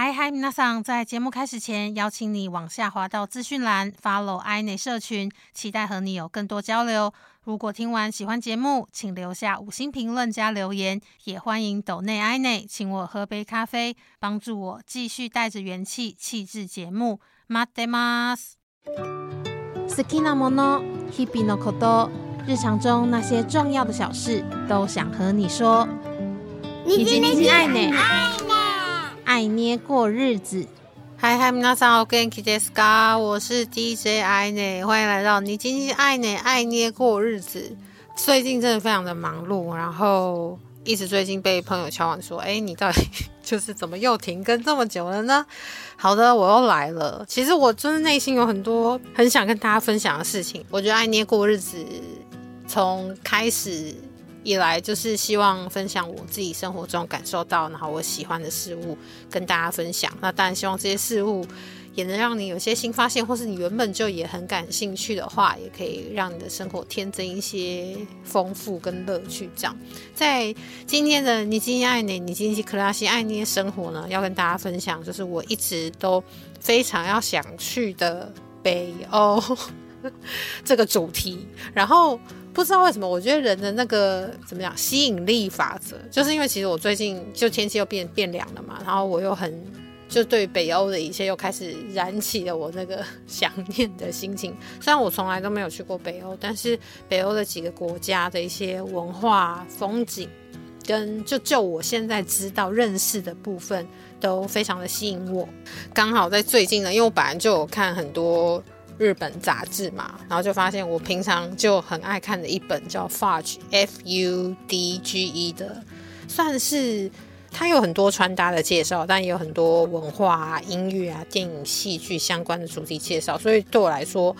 嗨嗨，皆さん！在节目开始前，邀请你往下滑到资讯栏，follow i 内社群，期待和你有更多交流。如果听完喜欢节目，请留下五星评论加留言，也欢迎抖内 i 内请我喝杯咖啡，帮助我继续带着元气气质节目。马德马斯，好きなもの、日々のこと、日常中那些重要的小事，都想和你说。你今天爱呢？ 爱捏过日子，嗨嗨，皆さん好元気ですか？我是 DJ 爱呢，欢迎来到你今天爱呢爱捏过日子。最近真的非常的忙碌，然后一直最近被朋友敲完说，哎，你到底就是怎么又停更这么久了呢？好的，我又来了。其实我真的内心有很多很想跟大家分享的事情。我觉得爱捏过日子从开始。 一来就是希望分享我自己生活中感受到，然后我喜欢的事物跟大家分享。那当然希望这些事物也能让你有些新发现，或是你原本就也很感兴趣的话，也可以让你的生活添增一些丰富跟乐趣。这样，在今天的你今天爱你，你今天克拉西爱捏生活呢，要跟大家分享，就是我一直都非常要想去的北欧 这个主题，然后。不知道为什么，我觉得人的那个怎么讲吸引力法则，就是因为其实我最近就天气又变变凉了嘛，然后我又很就对北欧的一切又开始燃起了我那个 想念的心情。虽然我从来都没有去过北欧，但是北欧的几个国家的一些文化风景，跟就就我现在知道认识的部分，都非常的吸引我。刚好在最近呢，因为我本来就有看很多。日本杂志嘛，然后就发现我平常就很爱看的一本叫《Fudge》（F U D G E） 的，算是它有很多穿搭的介绍，但也有很多文化啊、音乐啊、电影、戏剧相关的主题介绍，所以对我来说。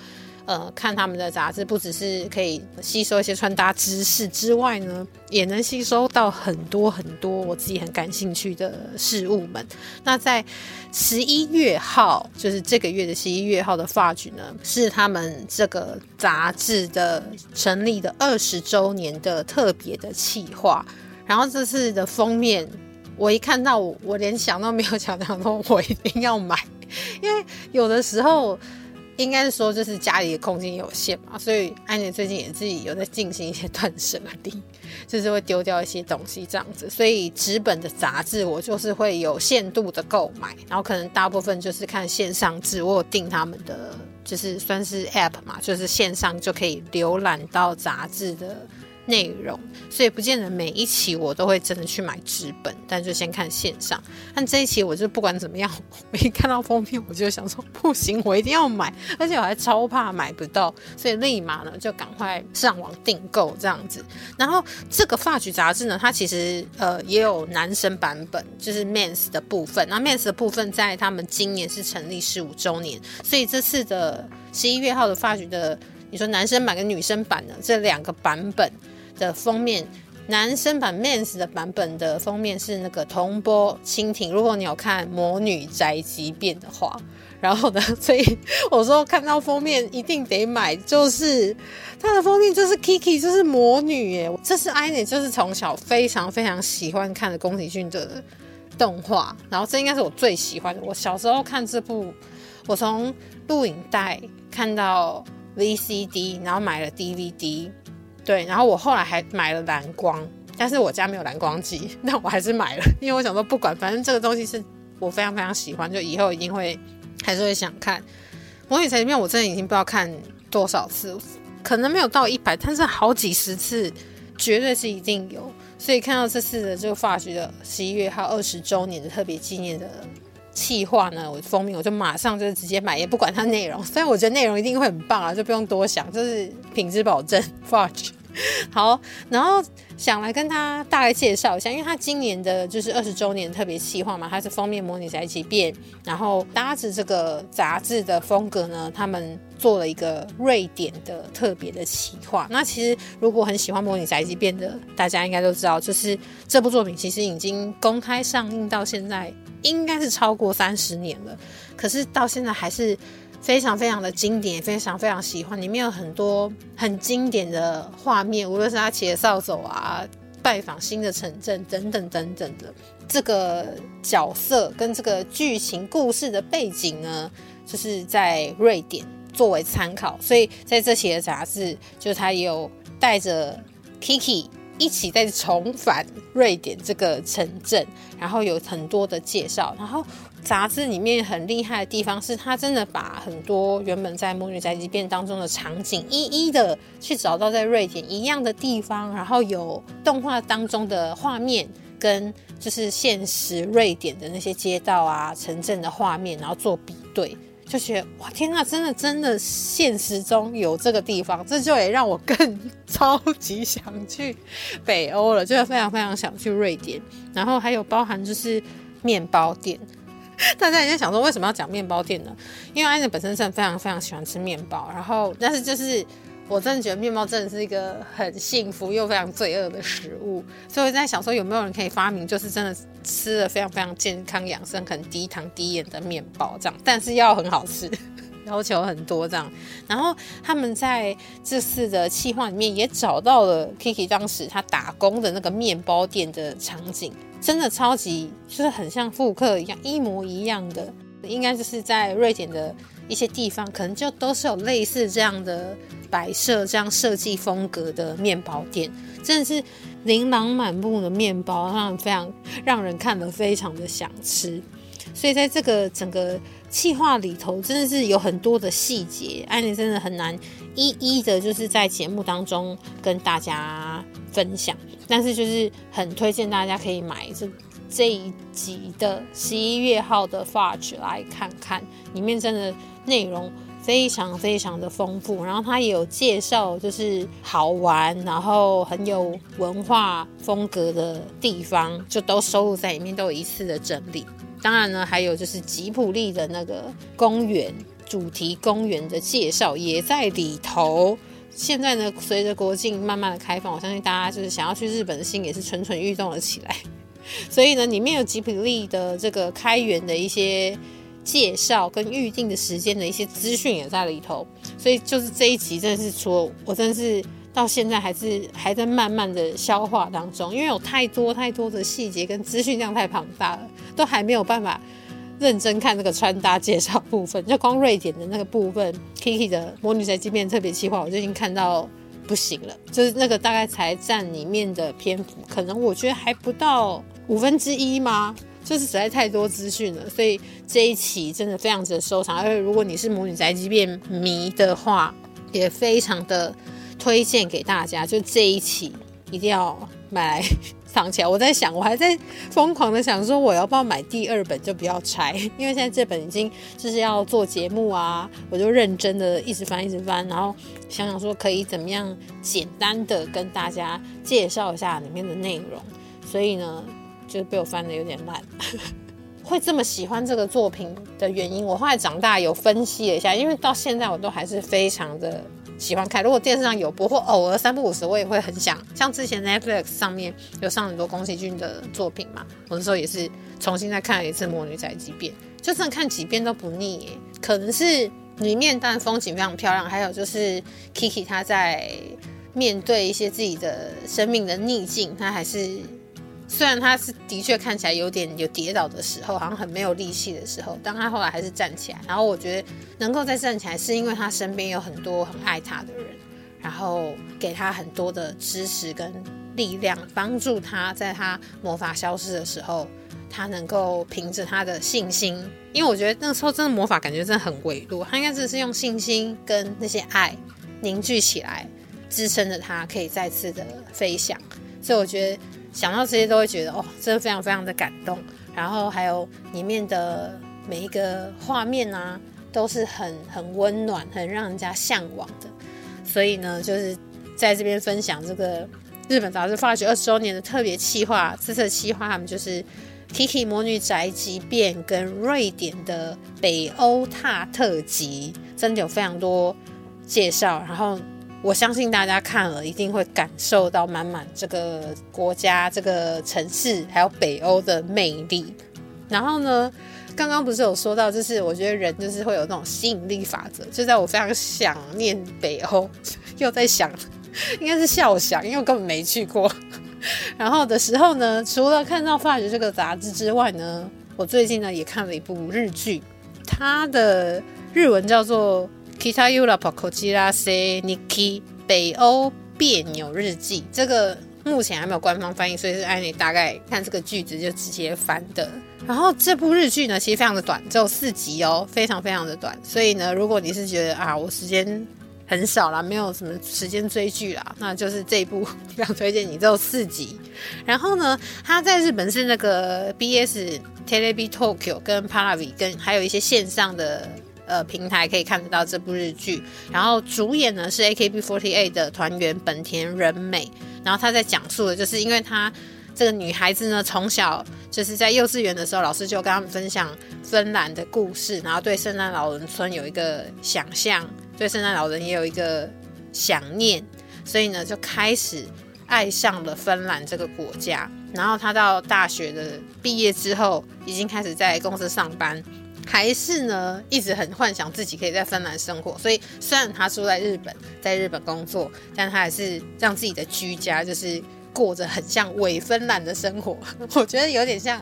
呃，看他们的杂志，不只是可以吸收一些穿搭知识之外呢，也能吸收到很多很多我自己很感兴趣的事物们。那在十一月号，就是这个月的十一月号的发局呢，是他们这个杂志的成立的二十周年的特别的企划。然后这次的封面，我一看到，我连想都没有想，想说我一定要买，因为有的时候。应该是说，就是家里的空间有限嘛，所以安妮最近也自己有在进行一些断舍离，就是会丢掉一些东西这样子。所以纸本的杂志我就是会有限度的购买，然后可能大部分就是看线上纸，我有订他们的，就是算是 App 嘛，就是线上就可以浏览到杂志的。内容，所以不见得每一期我都会真的去买纸本，但就先看线上。但这一期我就不管怎么样，我一看到封面我就想说不行，我一定要买，而且我还超怕买不到，所以立马呢就赶快上网订购这样子。然后这个发局杂志呢，它其实呃也有男生版本，就是 Men's 的部分。那 Men's 的部分在他们今年是成立十五周年，所以这次的十一月号的发局的，你说男生版跟女生版的这两个版本。的封面，男生版 Mans 的版本的封面是那个铜波蜻蜓。如果你有看《魔女宅急便》的话，然后呢，所以我说看到封面一定得买，就是它的封面就是 Kiki，就是魔女耶。这是 i n e 就是从小非常非常喜欢看的宫崎骏的动画，然后这应该是我最喜欢的。我小时候看这部，我从录影带看到 VCD，然后买了 DVD。对，然后我后来还买了蓝光，但是我家没有蓝光机，那我还是买了，因为我想说不管，反正这个东西是我非常非常喜欢，就以后一定会还是会想看《魔女宅急便》，我真的已经不知道看多少次，可能没有到一百，但是好几十次，绝对是一定有。所以看到这次的这个发局的十一月号二十周年的特别纪念的企划呢，我封面我就马上就直接买，也不管它内容，虽然我觉得内容一定会很棒啊，就不用多想，就是品质保证 发局。好，然后想来跟他大概介绍一下，因为他今年的就是二十周年特别企划嘛，它是封面模拟宅急便，然后搭着这个杂志的风格呢，他们做了一个瑞典的特别的企划。那其实如果很喜欢模拟宅急便的，大家应该都知道，就是这部作品其实已经公开上映到现在，应该是超过三十年了，可是到现在还是。非常非常的经典，非常非常喜欢。里面有很多很经典的画面，无论是他骑的扫帚啊，拜访新的城镇等等等等的。这个角色跟这个剧情故事的背景呢，就是在瑞典作为参考，所以在这期的杂志，就他有带着 Kiki 一起再重返瑞典这个城镇，然后有很多的介绍，然后。杂志里面很厉害的地方是，他真的把很多原本在《魔女宅急便》当中的场景，一一的去找到在瑞典一样的地方，然后有动画当中的画面，跟就是现实瑞典的那些街道啊、城镇的画面，然后做比对，就觉得哇天呐，真的真的现实中有这个地方，这就也让我更 超级想去北欧了，就是非常非常想去瑞典。然后还有包含就是面包店。大家也在想说，为什么要讲面包店呢？因为安妮本身真的非常非常喜欢吃面包，然后但是就是我真的觉得面包真的是一个很幸福又非常罪恶的食物，所以我在想说有没有人可以发明，就是真的吃的非常非常健康养生、很低糖低盐的面包这样，但是要很好吃，要求很多这样。然后他们在这次的企划里面也找到了 Kiki 当时他打工的那个面包店的场景。真的超级就是很像复刻一样，一模一样的，应该就是在瑞典的一些地方，可能就都是有类似这样的摆设、这样设计风格的面包店，真的是琳琅满目的面包，让非常让人看了非常的想吃。所以在这个整个企划里头，真的是有很多的细节，安妮真的很难一一的，就是在节目当中跟大家分享。但是就是很推荐大家可以买这这一集的十一月号的《Fudge》来看看，里面真的内容非常非常的丰富，然后它也有介绍，就是好玩，然后很有文化风格的地方，就都收录在里面，都有一次的整理。当然呢，还有就是吉普力的那个公园主题公园的介绍也在里头。现在呢，随着国境慢慢的开放，我相信大家就是想要去日本的心也是蠢蠢欲动了起来。所以呢，里面有吉普力的这个开源的一些介绍跟预定的时间的一些资讯也在里头。所以就是这一集真的是说，我真的是到现在还是还在慢慢的消化当中，因为有太多太多的细节跟资讯量太庞大了，都还没有办法。认真看那个穿搭介绍部分，就光瑞典的那个部分，Kiki 的魔女宅急便特别企划，我就已经看到不行了。就是那个大概才占里面的篇幅，可能我觉得还不到五分之一吗？就是实在太多资讯了，所以这一期真的非常值得收藏。而且如果你是母女宅急便迷的话，也非常的推荐给大家。就这一期一定要买来。藏起来，我在想，我还在疯狂的想说，我要不要买第二本就不要拆，因为现在这本已经就是要做节目啊，我就认真的一直翻一直翻，然后想想说可以怎么样简单的跟大家介绍一下里面的内容，所以呢，就是被我翻的有点烂。会这么喜欢这个作品的原因，我后来长大有分析了一下，因为到现在我都还是非常的。喜欢看，如果电视上有播或偶尔三不五时，我也会很想。像之前 Netflix 上面有上很多宫崎骏的作品嘛，我那时候也是重新再看了一次《魔女宅急便》，就算看几遍都不腻。可能是里面当然风景非常漂亮，还有就是 Kiki 他在面对一些自己的生命的逆境，他还是。虽然他是的确看起来有点有跌倒的时候，好像很没有力气的时候，但他后来还是站起来。然后我觉得能够再站起来，是因为他身边有很多很爱他的人，然后给他很多的支持跟力量，帮助他在他魔法消失的时候，他能够凭着他的信心。因为我觉得那时候真的魔法感觉真的很微弱，他应该只是用信心跟那些爱凝聚起来，支撑着他可以再次的飞翔。所以我觉得。想到这些都会觉得哦，真的非常非常的感动。然后还有里面的每一个画面啊，都是很很温暖、很让人家向往的。所以呢，就是在这边分享这个日本杂志发掘二十周年的特别企划。这次企划他们就是 Kiki 魔女宅急便跟瑞典的北欧踏特辑，真的有非常多介绍。然后。我相信大家看了一定会感受到满满这个国家、这个城市还有北欧的魅力。然后呢，刚刚不是有说到，就是我觉得人就是会有那种吸引力法则。就在我非常想念北欧，又在想，应该是笑想，因为我根本没去过。然后的时候呢，除了看到《发掘》这个杂志之外呢，我最近呢也看了一部日剧，它的日文叫做《Kitayura Pokochira Se Niki》北欧别扭日记。这个目前还没有官方翻译，所以是按你大概看这个句子就直接翻的。然后这部日剧呢，其实非常的短，只有四集哦，非常非常的短。所以呢，如果你是觉得啊，我时间很少啦，没有什么时间追剧啦，那就是这一部非常推荐你，只有四集。然后呢，它在日本是那个 BS Telebi Tokyo 跟 Paravi 跟还有一些线上的呃平台可以看得到这部日剧。然后主演呢是 AKB48 的团员本田仁美。然后他在讲述的就是因为他。这个女孩子呢，从小就是在幼稚园的时候，老师就跟他们分享芬兰的故事，然后对圣诞老人村有一个想象，对圣诞老人也有一个想念，所以呢，就开始爱上了芬兰这个国家。然后他到大学的毕业之后，已经开始在公司上班，还是呢一直很幻想自己可以在芬兰生活。所以虽然他住在日本，在日本工作，但他还是让自己的居家就是。过着很像伪芬兰的生活，我觉得有点像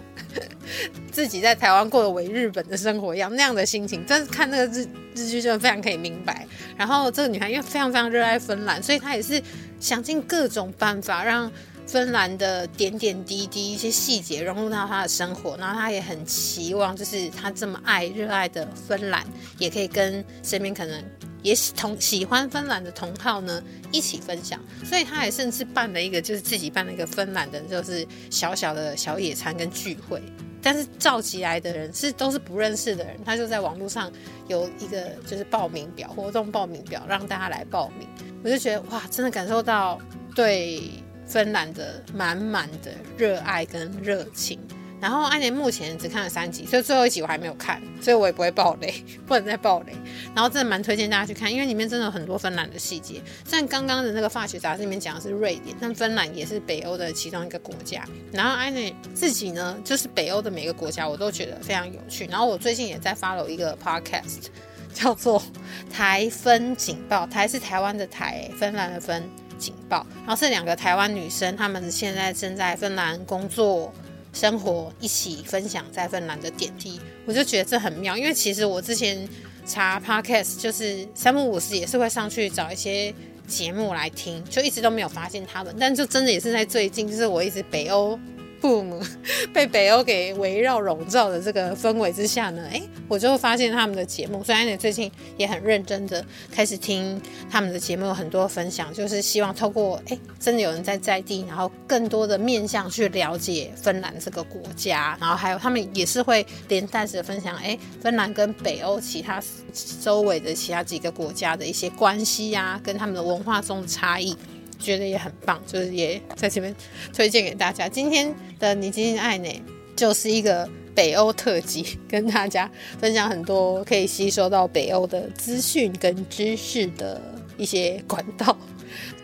自己在台湾过的伪日本的生活一样那样的心情。但是看那个日日剧就非常可以明白。然后这个女孩因为非常非常热爱芬兰，所以她也是想尽各种办法让芬兰的点点滴滴一些细节融入到他的生活。然后他也很期望，就是他这么爱热爱的芬兰，也可以跟身边可能。也同喜欢芬兰的同好呢，一起分享，所以他也甚至办了一个，就是自己办了一个芬兰的，就是小小的小野餐跟聚会。但是召集来的人是都是不认识的人，他就在网络上有一个就是报名表，活动报名表，让大家来报名。我就觉得哇，真的感受到对芬兰的满满的热爱跟热情。然后安妮目前只看了三集，所以最后一集我还没有看，所以我也不会爆雷，不能再爆雷。然后真的蛮推荐大家去看，因为里面真的有很多芬兰的细节。虽然刚刚的那个化学杂志里面讲的是瑞典，但芬兰也是北欧的其中一个国家。然后安妮自己呢，就是北欧的每个国家我都觉得非常有趣。然后我最近也在 follow 一个 podcast，叫做台风警报，台是台湾的台，芬兰的芬警报。然后是两个台湾女生，她们现在正在芬兰工作。生活一起分享在芬兰的点滴，我就觉得这很妙。因为其实我之前查 podcast，就是三木五十也是会上去找一些节目来听，就一直都没有发现他们。但就真的也是在最近，就是我一直北欧。父母 被北欧给围绕笼罩的这个氛围之下呢，哎，我就发现他们的节目，虽然你最近也很认真的开始听他们的节目，有很多分享，就是希望透过哎，真的有人在在地，然后更多的面向去了解芬兰这个国家，然后还有他们也是会连带着分享，哎，芬兰跟北欧其他周围的其他几个国家的一些关系呀，跟他们的文化中的差异。觉得也很棒，就是也在这边推荐给大家。今天的你今天爱呢，就是一个北欧特辑，跟大家分享很多可以吸收到北欧的资讯跟知识的一些管道。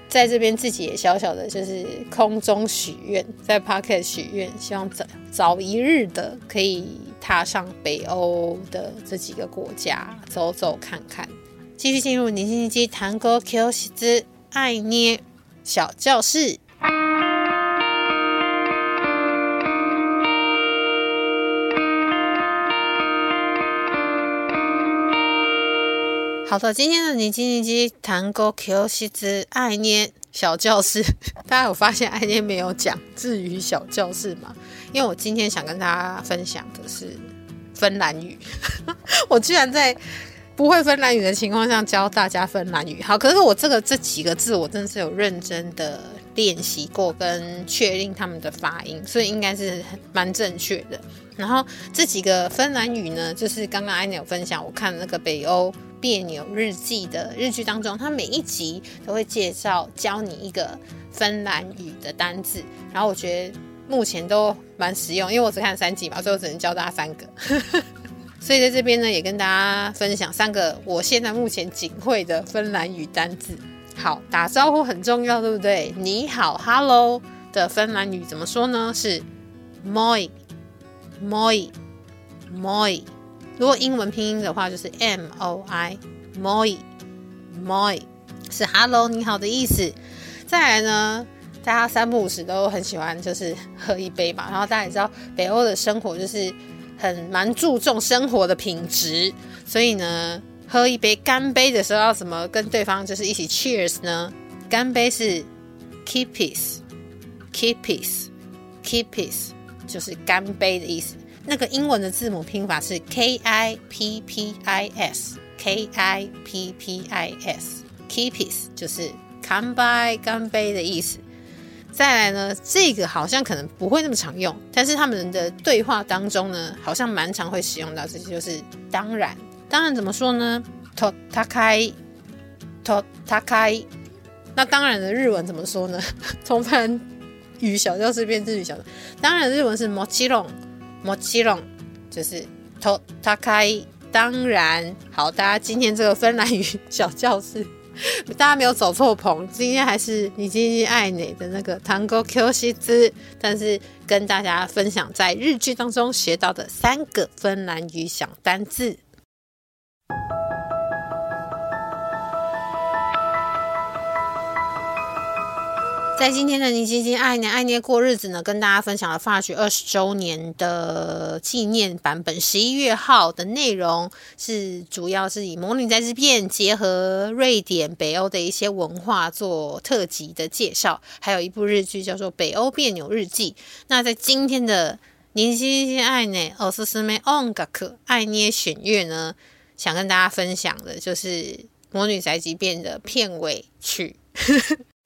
在这边自己也小小的，就是空中许愿，在 Pocket 许愿，希望早早一日的可以踏上北欧的这几个国家走走看看。继续进入你今天谈歌 Q 西之爱捏。小教室，好的，今天的你叽叽叽弹歌 Q 西之爱捏小教室，大家有发现爱捏没有讲至于小教室吗？因为我今天想跟大家分享的是芬兰语，我居然在。不会芬兰语的情况下教大家芬兰语，好，可是我这个这几个字我真的是有认真的练习过跟确定他们的发音，所以应该是蛮正确的。然后这几个芬兰语呢，就是刚刚安妮有分享，我看那个北欧别扭日记的日剧当中，它每一集都会介绍教你一个芬兰语的单字，然后我觉得目前都蛮实用，因为我只看三集嘛，所以我只能教大家三个。所以在这边呢，也跟大家分享三个我现在目前仅会的芬兰语单字。好，打招呼很重要，对不对？你好，Hello 的芬兰语怎么说呢？是 Moi，Moi，Moi。如果英文拼音的话，就是 M O I，Moi，Moi 是 Hello 你好的意思。再来呢，大家三不五时都很喜欢就是喝一杯嘛。然后大家也知道北欧的生活就是很蛮注重生活的品质，所以呢，喝一杯干杯的时候要怎么跟对方就是一起 cheers 呢？干杯是 kipis，kipis，kipis，就是干杯的意思。那个英文的字母拼法是 k i p p i s，k i p p i s，kipis 就是干杯干杯的意思。再来呢，这个好像可能不会那么常用，但是他们的对话当中呢，好像蛮常会使用到。这些就是当然，当然怎么说呢？to takai to takai。那当然的日文怎么说呢？从番语小教室变日语小，当然日文是 mochiron mochiron，就是 to takai。当然，好，大家今天这个芬兰语小教室。大家没有走错棚，今天还是你今天爱你的那个糖果 Q 西兹，但是跟大家分享在日剧当中学到的三个芬兰语小单字。在今天的你基金爱捏爱捏过日子呢，跟大家分享了发局二十周年的纪念版本，十一月号的内容是主要是以《魔女宅急便》结合瑞典、北欧的一些文化做特辑的介绍，还有一部日剧叫做《北欧别扭日记》。那在今天的你基金爱捏奥斯斯梅 on 嘎克爱捏选乐呢，想跟大家分享的就是《魔女宅急便》的片尾曲。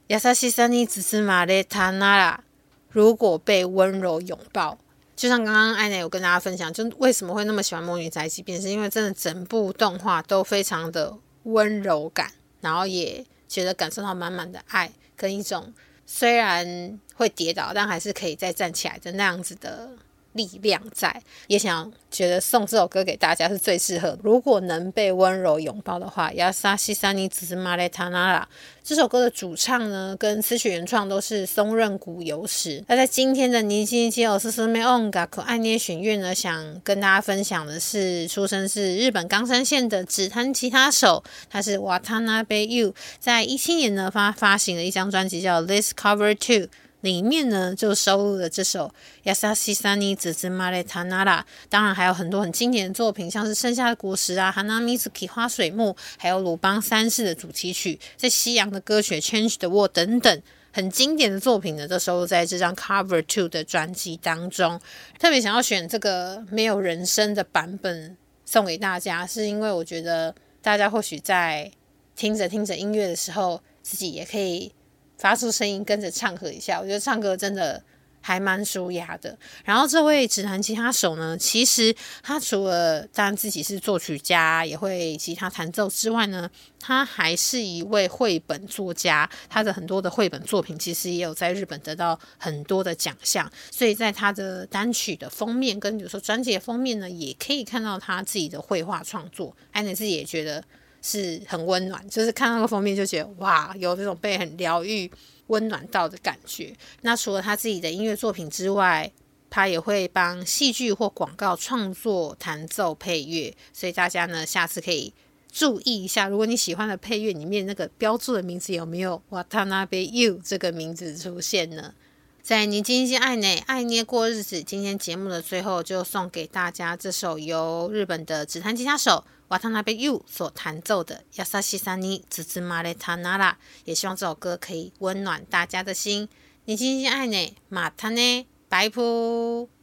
亚萨西萨尼只是玛丽塔娜拉，如果被温柔拥抱，就像刚刚艾奈有跟大家分享，就为什么会那么喜欢《魔女宅急便》，是因为真的整部动画都非常的温柔感，然后也觉得感受到满满的爱跟一种虽然会跌倒，但还是可以再站起来的那样子的。力量在，也想觉得送这首歌给大家是最适合。如果能被温柔拥抱的话，亚萨西萨尼只是马雷塔纳拉这首歌的主唱呢，跟词曲原创都是松任谷由实。那在今天的尼基基奥斯斯梅昂嘎可爱捏弦乐呢，想跟大家分享的是，出生是日本冈山县的指弹吉他手，他是瓦塔纳贝 U，在一七年呢发发行了一张专辑叫《This Cover Two》。里面呢就收录了这首《Yasashi Sani z u m a r e Tanara》，当然还有很多很经典的作品，像是《盛夏的果实》啊，《Hanamizuki 花水木》，还有《鲁邦三世》的主题曲，在西洋的歌曲《Change the World》等等很经典的作品呢，都收录在这张《Cover Two》的专辑当中。特别想要选这个没有人声的版本送给大家，是因为我觉得大家或许在听着听着音乐的时候，自己也可以。发出声音跟着唱和一下，我觉得唱歌真的还蛮舒压的。然后这位指弹吉他手呢，其实他除了当然自己是作曲家，也会吉他弹奏之外呢，他还是一位绘本作家。他的很多的绘本作品其实也有在日本得到很多的奖项。所以在他的单曲的封面跟比如说专辑的封面呢，也可以看到他自己的绘画创作。安妮自己也觉得。是很温暖，就是看那个封面就觉得哇，有那种被很疗愈、温暖到的感觉。那除了他自己的音乐作品之外，他也会帮戏剧或广告创作、弹奏配乐。所以大家呢，下次可以注意一下，如果你喜欢的配乐里面那个标注的名字有没有 “Watanabe You” 这个名字出现呢？在你精心爱内爱捏过日子，今天节目的最后就送给大家这首由日本的指弹吉他手。瓦塔纳贝 U 所弹奏的《亚萨西萨尼兹兹马雷塔纳拉》，也希望这首歌可以温暖大家的心。你静静爱呢，马塔呢，拜拜。